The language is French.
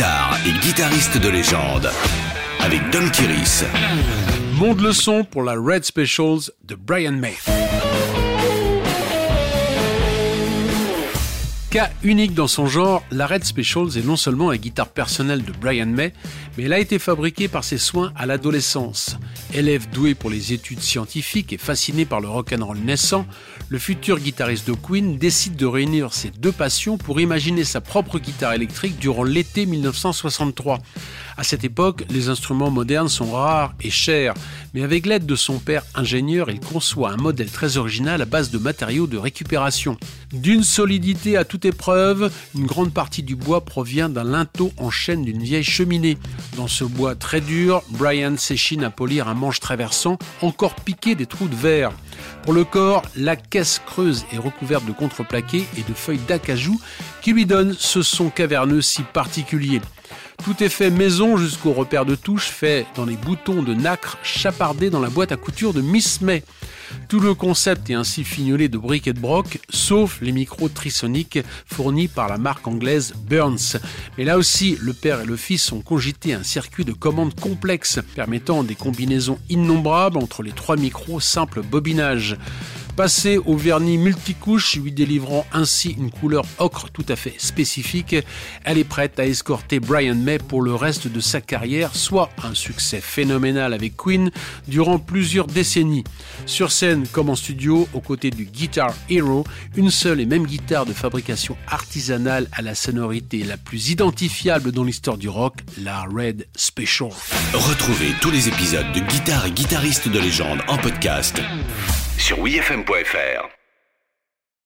guitare et guitariste de légende avec Don Kiris. Monde le son pour la Red Specials de Brian May. Cas unique dans son genre, la Red Specials est non seulement la guitare personnelle de Brian May, mais elle a été fabriquée par ses soins à l'adolescence. Élève doué pour les études scientifiques et fasciné par le rock'n'roll naissant, le futur guitariste de Queen décide de réunir ses deux passions pour imaginer sa propre guitare électrique durant l'été 1963. À cette époque, les instruments modernes sont rares et chers, mais avec l'aide de son père ingénieur, il conçoit un modèle très original à base de matériaux de récupération. D'une solidité à toute épreuve, une grande partie du bois provient d'un linteau en chaîne d'une vieille cheminée. Dans ce bois très dur, Brian s'échine à polir un manche traversant encore piqué des trous de verre. Pour le corps, la caisse creuse est recouverte de contreplaqué et de feuilles d'acajou qui lui donnent ce son caverneux si particulier. Tout est fait maison jusqu'au repère de touche fait dans les boutons de nacre chapardés dans la boîte à couture de Miss May. Tout le concept est ainsi fignolé de briques et de broc, sauf les micros trisoniques fournis par la marque anglaise Burns. Mais là aussi, le père et le fils ont cogité un circuit de commandes complexe permettant des combinaisons innombrables entre les trois micros simples bobinage. Passé au vernis multicouche, lui délivrant ainsi une couleur ocre tout à fait spécifique, elle est prête à escorter Brian May pour le reste de sa carrière, soit un succès phénoménal avec Queen durant plusieurs décennies. Sur scène comme en studio, aux côtés du Guitar Hero, une seule et même guitare de fabrication artisanale à la sonorité la plus identifiable dans l'histoire du rock, la Red Special. Retrouvez tous les épisodes de Guitare et guitaristes de légende en podcast sur wfm.fr.